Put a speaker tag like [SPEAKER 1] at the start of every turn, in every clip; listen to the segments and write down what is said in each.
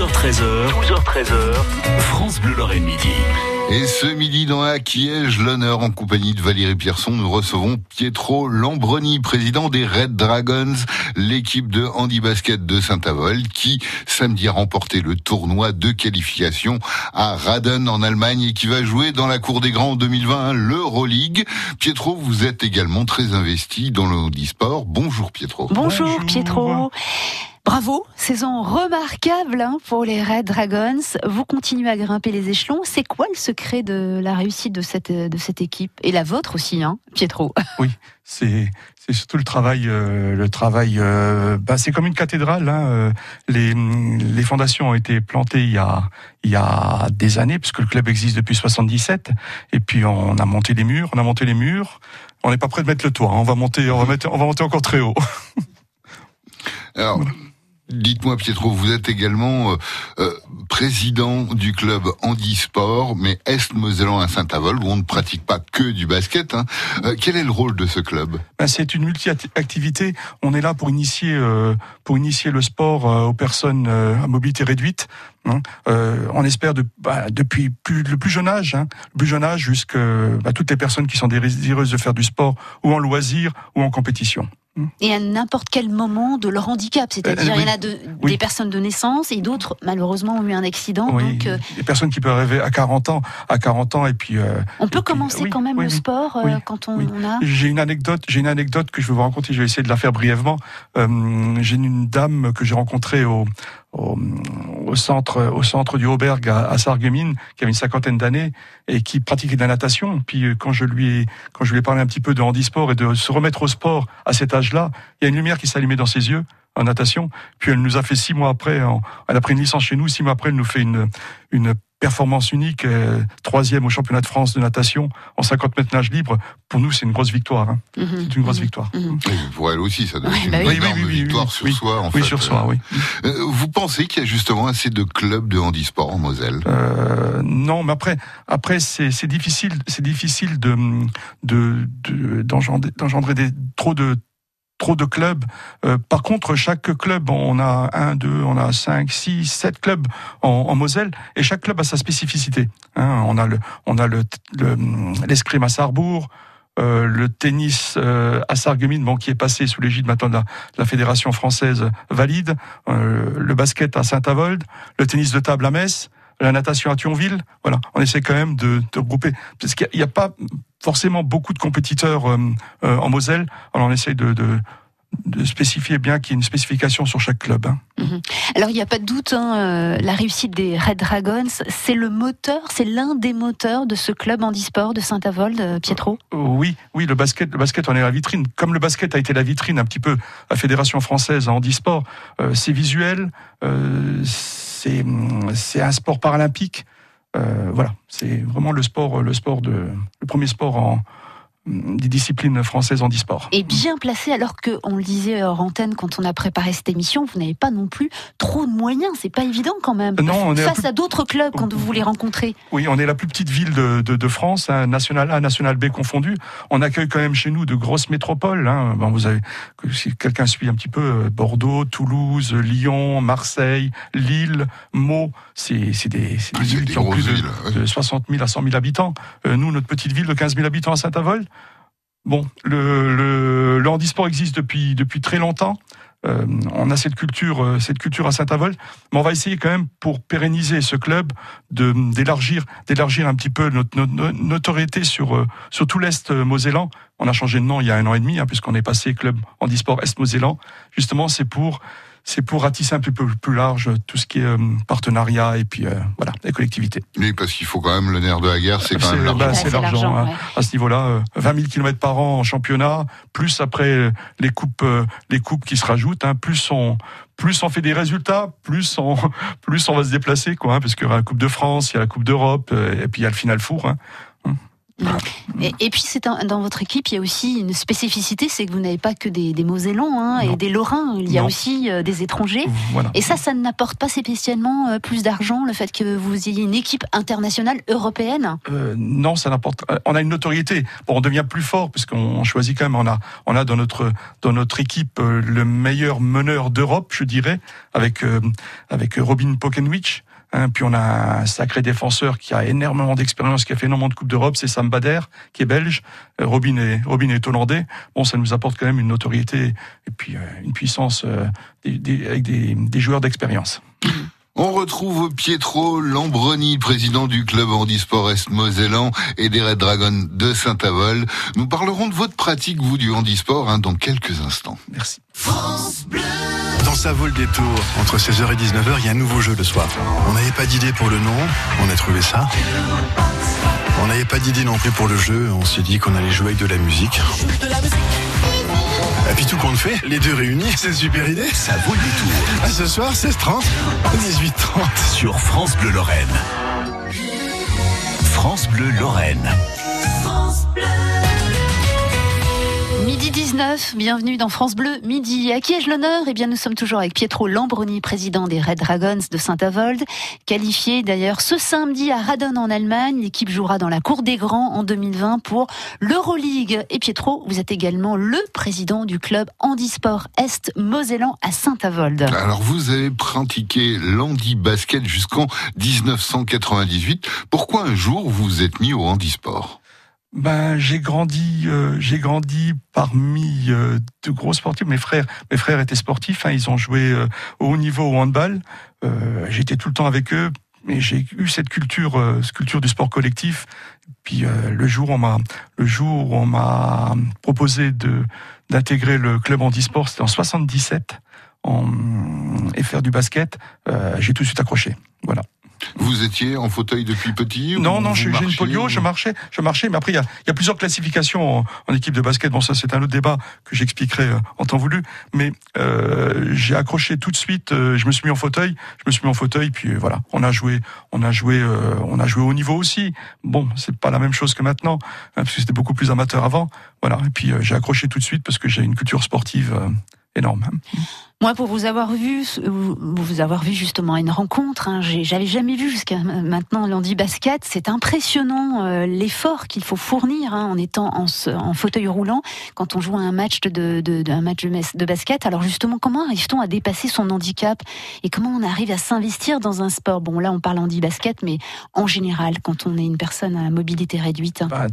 [SPEAKER 1] 12h13h, 12h13h, France Bleu Lorraine Midi.
[SPEAKER 2] Et ce midi dans la Kiège, l'honneur en compagnie de Valérie Pierson, nous recevons Pietro Lambroni, président des Red Dragons, l'équipe de handi basket de Saint-Avold, qui samedi a remporté le tournoi de qualification à Raden en Allemagne et qui va jouer dans la Cour des Grands en 2020 l'Euroleague. Pietro, vous êtes également très investi dans le handisport. Bonjour Pietro.
[SPEAKER 3] Bonjour,
[SPEAKER 4] Bonjour.
[SPEAKER 3] Pietro. Bravo, saison remarquable hein, pour les Red Dragons. Vous continuez à grimper les échelons. C'est quoi le secret de la réussite de cette, de cette équipe? Et la vôtre aussi, hein, Pietro?
[SPEAKER 4] Oui, c'est c'est surtout le travail, euh, le travail. euh, bah, c'est comme une cathédrale. Hein, euh, les les fondations ont été plantées il y a il y a des années, puisque le club existe depuis 77. Et puis on a monté les murs, on a monté les murs. On n'est pas prêt de mettre le toit. hein. On va monter, on va mettre, on va monter encore très haut.
[SPEAKER 2] Alors, dites-moi Pietro, vous êtes également euh, euh, président du club handisport, mais Est-Mosellan à Saint-Avold, où on ne pratique pas que du basket. Hein. Euh, quel est le rôle de ce club?
[SPEAKER 4] Ben, c'est une multi-activité. On est là pour initier, euh, pour initier le sport euh, aux personnes à mobilité réduite. hein. On espère de, bah, depuis plus, le plus jeune âge, hein, le plus jeune âge jusqu'à bah, toutes les personnes qui sont désireuses de faire du sport ou en loisir ou en compétition.
[SPEAKER 3] Et à n'importe quel moment de leur handicap. C'est-à-dire,
[SPEAKER 4] Euh,
[SPEAKER 3] il y en a de-
[SPEAKER 4] Oui.
[SPEAKER 3] des personnes de naissance et d'autres, malheureusement, ont eu un accident.
[SPEAKER 4] Oui,
[SPEAKER 3] Donc, euh,
[SPEAKER 4] des personnes qui peuvent rêver à 40 ans, à 40 ans et puis. euh,
[SPEAKER 3] on peut
[SPEAKER 4] puis,
[SPEAKER 3] commencer quand même le sport euh, quand on, a.
[SPEAKER 4] J'ai une anecdote, j'ai une anecdote que je vais vous raconter. Je vais essayer de la faire brièvement. J'ai une dame que j'ai rencontrée au, au, au centre, au centre du Auberg à, à Sarreguemines, qui avait une cinquantaine d'années et qui pratiquait de la natation. Puis euh, quand je lui ai, quand je lui ai parlé un petit peu de handisport et de se remettre au sport à cet âge-là, il y a une lumière qui s'allumait dans ses yeux en natation. Puis elle nous a fait six mois après, elle a pris une licence chez nous. Six mois après, elle nous fait une, une performance unique, euh, troisième au championnat de France de natation en 50 mètres nage libre. Pour nous, c'est une grosse victoire. hein.
[SPEAKER 3] Mhm.
[SPEAKER 4] C'est une grosse
[SPEAKER 3] Mhm.
[SPEAKER 4] victoire.
[SPEAKER 2] Oui, Pour elle aussi, ça doit être une
[SPEAKER 3] oui.
[SPEAKER 2] énorme
[SPEAKER 4] Oui, oui, oui, oui,
[SPEAKER 2] victoire
[SPEAKER 4] oui,
[SPEAKER 2] sur
[SPEAKER 4] oui.
[SPEAKER 2] soi. En
[SPEAKER 4] Oui,
[SPEAKER 2] fait.
[SPEAKER 4] sur soi, oui.
[SPEAKER 2] Euh, vous pensez qu'il y a justement assez de clubs de handisport en Moselle?
[SPEAKER 4] Euh, non, mais après, après c'est c'est difficile, c'est difficile de de de- d'engendrer d'engendrer des trop de trop de clubs. Euh, par contre, chaque club, on a un, deux, on a cinq, six, sept clubs en, Moselle, et chaque club a sa spécificité. Hein, on a le, on a le le- l'escrime à Sarrebourg. euh, le tennis euh, à Sarreguemines, bon, qui est passé sous l'égide maintenant de la, de la fédération française valide, euh, le basket à Saint-Avold, le tennis de table à Metz, la natation à Thionville. Voilà, on essaie quand même de, de regrouper parce qu'il n'y a, pas forcément beaucoup de compétiteurs euh, euh, en Moselle. Alors on essaie de, de, de spécifier bien qu'il y ait une spécification sur chaque club. hein.
[SPEAKER 3] Alors, il n'y a pas de doute, hein, euh, la réussite des Red Dragons, c'est le moteur, c'est l'un des moteurs de ce club handisport de Saint-Avold, euh, Pietro?
[SPEAKER 4] Euh, Oui, oui, le basket, le basket, on est la vitrine. Comme le basket a été la vitrine un petit peu à Fédération française en handisport, euh, c'est visuel, euh, c'est c'est un sport paralympique. Euh, voilà, c'est vraiment le sport, le sport de, le premier sport en des disciplines françaises handisport.
[SPEAKER 3] Et bien placé, alors que, on le disait hors antenne quand on a préparé cette émission, vous n'avez pas non plus trop de moyens. C'est pas évident quand même.
[SPEAKER 4] Non, on est
[SPEAKER 3] Face
[SPEAKER 4] plus-
[SPEAKER 3] à d'autres clubs quand vous les rencontrez.
[SPEAKER 4] Oui, on est la plus petite ville de, de, de France, hein, national A, national B confondu. On accueille quand même chez nous de grosses métropoles. Hein. Bon, vous avez, que si quelqu'un suit un petit peu, euh, Bordeaux, Toulouse, Lyon, Marseille, Lille, Meaux, c'est c'est des, c'est des
[SPEAKER 2] Ah, c'est
[SPEAKER 4] villes
[SPEAKER 2] des
[SPEAKER 4] qui ont plus
[SPEAKER 2] grosses
[SPEAKER 4] de,
[SPEAKER 2] villes, ouais.
[SPEAKER 4] de 60 000 à 100 000 habitants. Euh, nous, notre petite ville de 15 000 habitants à Saint-Avold. Bon, le, le, handisport existe depuis depuis très longtemps. Euh, on a cette culture, euh, cette culture à Saint-Avold, mais on va essayer quand même pour pérenniser ce club d'élargir, d'élargir un petit peu notre, notre- notoriété sur euh, sur tout l'est mosellan. On a changé de nom il y a un an et demi, hein, puisqu'on est passé club handisport est mosellan. Justement, c'est pour c'est pour ratisser un peu plus, large tout ce qui est euh, partenariat et puis euh, voilà les collectivités.
[SPEAKER 2] Oui, parce qu'il faut quand même le nerf de la guerre, c'est quand même l'argent.
[SPEAKER 4] bah, c'est l'argent.
[SPEAKER 3] l'argent,
[SPEAKER 4] hein.
[SPEAKER 3] ouais.
[SPEAKER 4] À ce niveau-là, euh, 20 000 km par an en championnat, plus après euh, les coupes, euh, les coupes qui se rajoutent, hein, plus on, plus on fait des résultats, plus on, plus on va se déplacer, quoi, hein, parce qu'il y aura la Coupe de France, il y a la Coupe d'Europe, euh, et puis il y a le Final Four. Hein.
[SPEAKER 3] Et, et puis c'est dans votre équipe, il y a aussi une spécificité, c'est que vous n'avez pas que des, des Mosellans hein, et des Lorrains, il y a
[SPEAKER 4] Non.
[SPEAKER 3] aussi euh, des étrangers.
[SPEAKER 4] Voilà.
[SPEAKER 3] Et ça, ça n'apporte pas spécialement euh, plus d'argent, le fait que vous ayez une équipe internationale européenne
[SPEAKER 4] Euh, non, ça n'importe. euh, On a une notoriété. Bon, on devient plus fort puisqu'on choisit quand même. On a, on a dans notre dans notre équipe euh, le meilleur meneur d'Europe, je dirais, avec euh, avec Robin Pokenwich. Hein, puis on a un sacré défenseur qui a énormément d'expérience, qui a fait énormément de coupes d'Europe, c'est Sam Bader, qui est belge. Euh, Robin est Robin est hollandais. Bon, ça nous apporte quand même une notoriété et puis euh, une puissance euh, des- des- avec des, des joueurs d'expérience.
[SPEAKER 2] On retrouve Pietro Lambroni, président du club handisport Est-Mosellan et des Red Dragons de Saint-Avold. Nous parlerons de votre pratique, vous, du handisport, hein, dans quelques instants.
[SPEAKER 4] Merci.
[SPEAKER 5] Dans sa vol des tours, entre 16h et 19h, il y a un nouveau jeu le soir. On n'avait pas d'idée pour le nom, on a trouvé ça. On n'avait pas d'idée non plus pour le jeu, on s'est dit qu'on allait jouer avec de la musique. Et puis tout compte fait, les deux réunis, c'est une super idée.
[SPEAKER 1] Ça vaut le détour
[SPEAKER 5] À ce soir, 16h30, 18h30.
[SPEAKER 1] sur France Bleu Lorraine. France Bleu Lorraine.
[SPEAKER 3] Midi 19, bienvenue dans France Bleu, midi. À qui ai-je l'honneur? Eh bien, nous sommes toujours avec Pietro Lambroni, président des Red Dragons de Saint-Avold, qualifié d'ailleurs ce samedi à Radon en Allemagne. L'équipe jouera dans la Cour des Grands en 2020 pour l'Euroleague. Et Pietro, vous êtes également le président du club Handisport Est Mosellan à Saint-Avold.
[SPEAKER 2] Alors, vous avez pratiqué l'handi basket jusqu'en 1998. Pourquoi un jour vous vous êtes mis au handisport?
[SPEAKER 4] Ben, j'ai grandi, euh, j'ai grandi parmi euh, de gros sportifs. Mes frères, mes frères étaient sportifs. hein, ils ont joué euh, au haut niveau au handball. Euh, J'étais tout le temps avec eux. Mais j'ai eu cette culture, euh, cette culture du sport collectif. Puis euh, le jour où on m'a, le jour où on m'a proposé de d'intégrer le club handisport, c'était en 77, en, et faire du basket, j'ai tout de suite accroché. Voilà.
[SPEAKER 2] Vous étiez en fauteuil depuis petit
[SPEAKER 4] Non, non, j'ai une polio, je marchais, je marchais, mais après il y a, il y a plusieurs classifications en, en équipe de basket. Bon, ça c'est un autre débat que j'expliquerai euh, en temps voulu. Mais euh, j'ai accroché tout de suite. euh, je me suis mis en fauteuil, je me suis mis en fauteuil, puis euh, voilà, on a joué, on a joué, euh, on a joué au niveau aussi. Bon, c'est pas la même chose que maintenant, hein, parce que c'était beaucoup plus amateur avant. Voilà, et puis j'ai accroché tout de suite parce que j'ai une culture sportive énorme. Hein.
[SPEAKER 3] Moi, pour vous avoir vu, vous avoir vu justement à une rencontre, hein, j'avais jamais vu jusqu'à maintenant l'Andy Basket. C'est impressionnant euh, l'effort qu'il faut fournir hein, en étant en, fauteuil roulant quand on joue à un match de, basket. Alors justement, comment arrive-t-on à dépasser son handicap et comment on arrive à s'investir dans un sport? Bon, là, on parle Andy Basket, mais en général, quand on est une personne à mobilité réduite.
[SPEAKER 4] bah,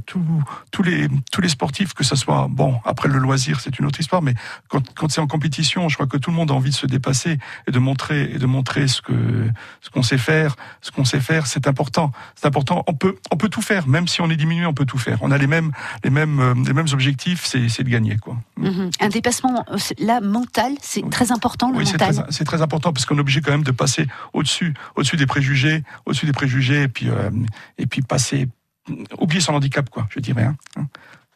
[SPEAKER 4] tous les sportifs que ça soit bon après le loisir c'est une autre histoire mais quand quand c'est en compétition je crois que tout le monde a envie de se dépasser et de montrer et de montrer ce que ce qu'on sait faire ce qu'on sait faire c'est important c'est important on peut on peut tout faire même si on est diminué on peut tout faire on a les mêmes les mêmes euh, les mêmes objectifs c'est c'est de gagner quoi
[SPEAKER 3] Mhm. Un dépassement, là, mental, c'est
[SPEAKER 4] Oui.
[SPEAKER 3] très important, le
[SPEAKER 4] oui, c'est
[SPEAKER 3] mental.
[SPEAKER 4] très, c'est très important parce qu'on est obligé quand même de passer au-dessus, au-dessus des préjugés, au-dessus des préjugés, et puis, euh, et puis passer, oublier son handicap, quoi, je dirais. hein.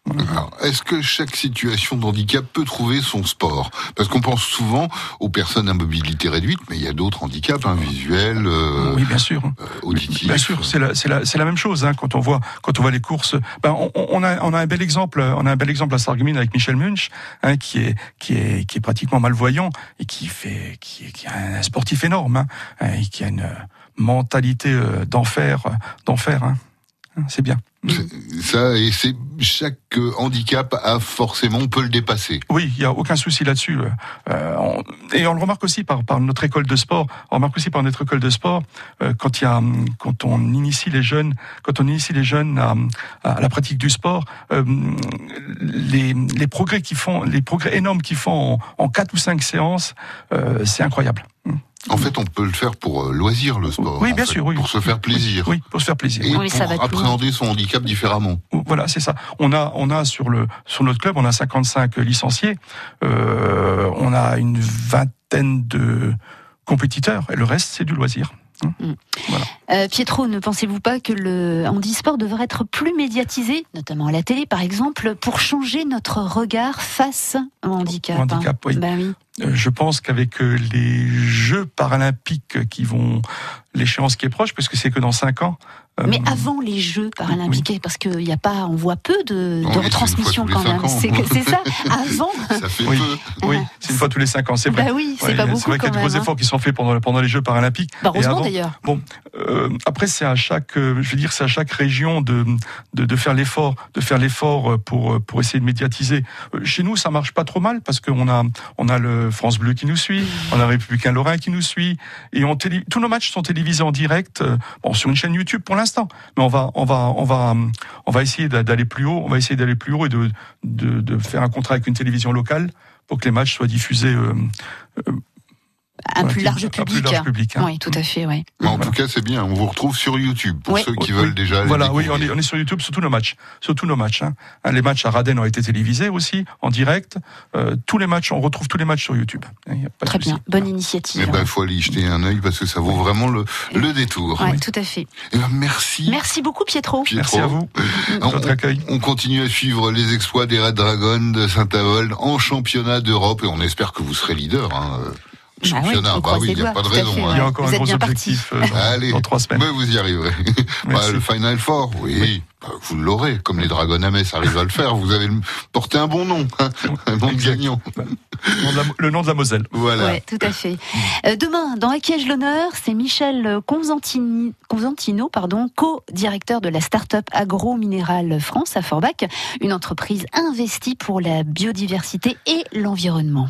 [SPEAKER 2] Alors, Est-ce que chaque situation de handicap peut trouver son sport? Parce qu'on pense souvent aux personnes à mobilité réduite, mais il y a d'autres handicaps, hein, visuels, euh,
[SPEAKER 4] oui, bien sûr.
[SPEAKER 2] euh, auditifs.
[SPEAKER 4] Bien sûr, c'est la, la, la même chose hein, quand on voit quand on voit les courses. Ben, on, on a on a un bel exemple, on a un bel exemple à Sarreguemines avec Michel Munch, hein, qui est qui est qui est pratiquement malvoyant et qui fait qui est, qui est un sportif énorme, hein, hein, et qui a une mentalité euh, d'enfer, d'enfer. Hein. C'est bien.
[SPEAKER 2] Ça, et c'est chaque euh, handicap a forcément on peut le dépasser.
[SPEAKER 4] Oui, il y a aucun souci là-dessus. Euh, on- et on le remarque aussi par, par notre école de sport. On remarque aussi par notre école de sport euh, quand y a, hum, quand on initie les jeunes, quand on initie les jeunes à, à la pratique du sport, euh, les, les progrès qu'ils font, les progrès énormes qu'ils font en, en quatre ou cinq séances, euh, c'est incroyable.
[SPEAKER 2] En fait, on peut le faire pour euh, loisir le sport.
[SPEAKER 4] Oui,
[SPEAKER 2] en
[SPEAKER 4] bien
[SPEAKER 2] fait,
[SPEAKER 4] sûr, oui.
[SPEAKER 2] Pour se faire plaisir.
[SPEAKER 4] Oui, pour se faire plaisir.
[SPEAKER 2] Et
[SPEAKER 3] Oui, ça va
[SPEAKER 2] pour
[SPEAKER 3] plus
[SPEAKER 2] appréhender son handicap différemment.
[SPEAKER 4] Voilà, c'est ça. On a, on a sur le, sur notre club, on a 55 licenciés. Euh, on a une vingtaine de compétiteurs et le reste, c'est du loisir.
[SPEAKER 3] Euh, Pietro, ne pensez-vous pas que le handisport devrait être plus médiatisé, notamment à la télé par exemple, pour changer notre regard face au handicap
[SPEAKER 4] Au handicap, oui.
[SPEAKER 3] Bah oui.
[SPEAKER 4] Je pense qu'avec euh, les Jeux paralympiques qui vont l'échéance qui est proche, puisque c'est que dans cinq ans.
[SPEAKER 3] Euh, Mais avant les Jeux paralympiques, parce qu'il n'y a pas, on voit peu de, de retransmissions quand même. C'est ça. Avant.
[SPEAKER 2] Ça fait oui,
[SPEAKER 4] peu. oui, c'est une fois tous les cinq ans, c'est vrai.
[SPEAKER 3] Bah oui, c'est pas beaucoup. C'est
[SPEAKER 4] vrai qu'il y a de gros efforts qui sont faits pendant, pendant les Jeux paralympiques.
[SPEAKER 3] Bah heureusement d'ailleurs.
[SPEAKER 4] Bon, euh, après c'est à chaque, euh, je veux dire, c'est à chaque région de de, de faire l'effort, de faire l'effort pour pour essayer de médiatiser. Chez nous, ça marche pas trop mal parce qu'on a on a le France Bleu qui nous suit, on a Républicain Lorrain qui nous suit, et tous nos matchs sont télévisés en direct, bon sur une chaîne YouTube pour l'instant, mais on va on va, on va, on va essayer d'aller plus haut. On va essayer d'aller plus haut et de, faire un contrat avec une télévision locale pour que les matchs soient diffusés euh,
[SPEAKER 3] euh, un, plus large public.
[SPEAKER 4] Hein.
[SPEAKER 3] Oui, tout à fait, oui.
[SPEAKER 2] en tout cas, c'est bien. On vous retrouve sur YouTube pour ceux qui veulent déjà.
[SPEAKER 4] Voilà, oui, on est, on est, sur YouTube sur tous nos matchs, sur tous nos matchs. Hein. hein les matchs à Raden ont été télévisés aussi en direct. Euh, tous les matchs, on retrouve tous les matchs sur YouTube.
[SPEAKER 3] Très bien, bonne initiative.
[SPEAKER 2] Il eh ben, faut aller y jeter un œil parce que ça vaut vraiment le, le détour.
[SPEAKER 3] Oui, tout à fait.
[SPEAKER 2] Eh ben, merci.
[SPEAKER 3] Merci beaucoup, Pietro.
[SPEAKER 4] Merci à vous.
[SPEAKER 2] On, accueil. on continue à suivre les exploits des Red Dragons de Saint-Avold en championnat d'Europe et on espère que vous serez leader. Hein.
[SPEAKER 3] Bah championnat. Bah oui, il n'y a pas de raison.
[SPEAKER 4] Il y a encore un gros objectif euh, Allez, dans trois semaines.
[SPEAKER 2] Mais vous y arriverez. bah, le Final Four, oui. Bah, vous l'aurez, comme les Dragons à Metz arrivent à le faire. Vous avez porté un bon nom, hein, un nom de gagnant.
[SPEAKER 4] Le nom de la Moselle.
[SPEAKER 2] Voilà.
[SPEAKER 3] Ouais, tout à fait. Euh, demain, dans Acquiège l'honneur, c'est Michel Constantino, pardon, co-directeur de la start-up Agro Minéral France à Forbach, une entreprise investie pour la biodiversité et l'environnement.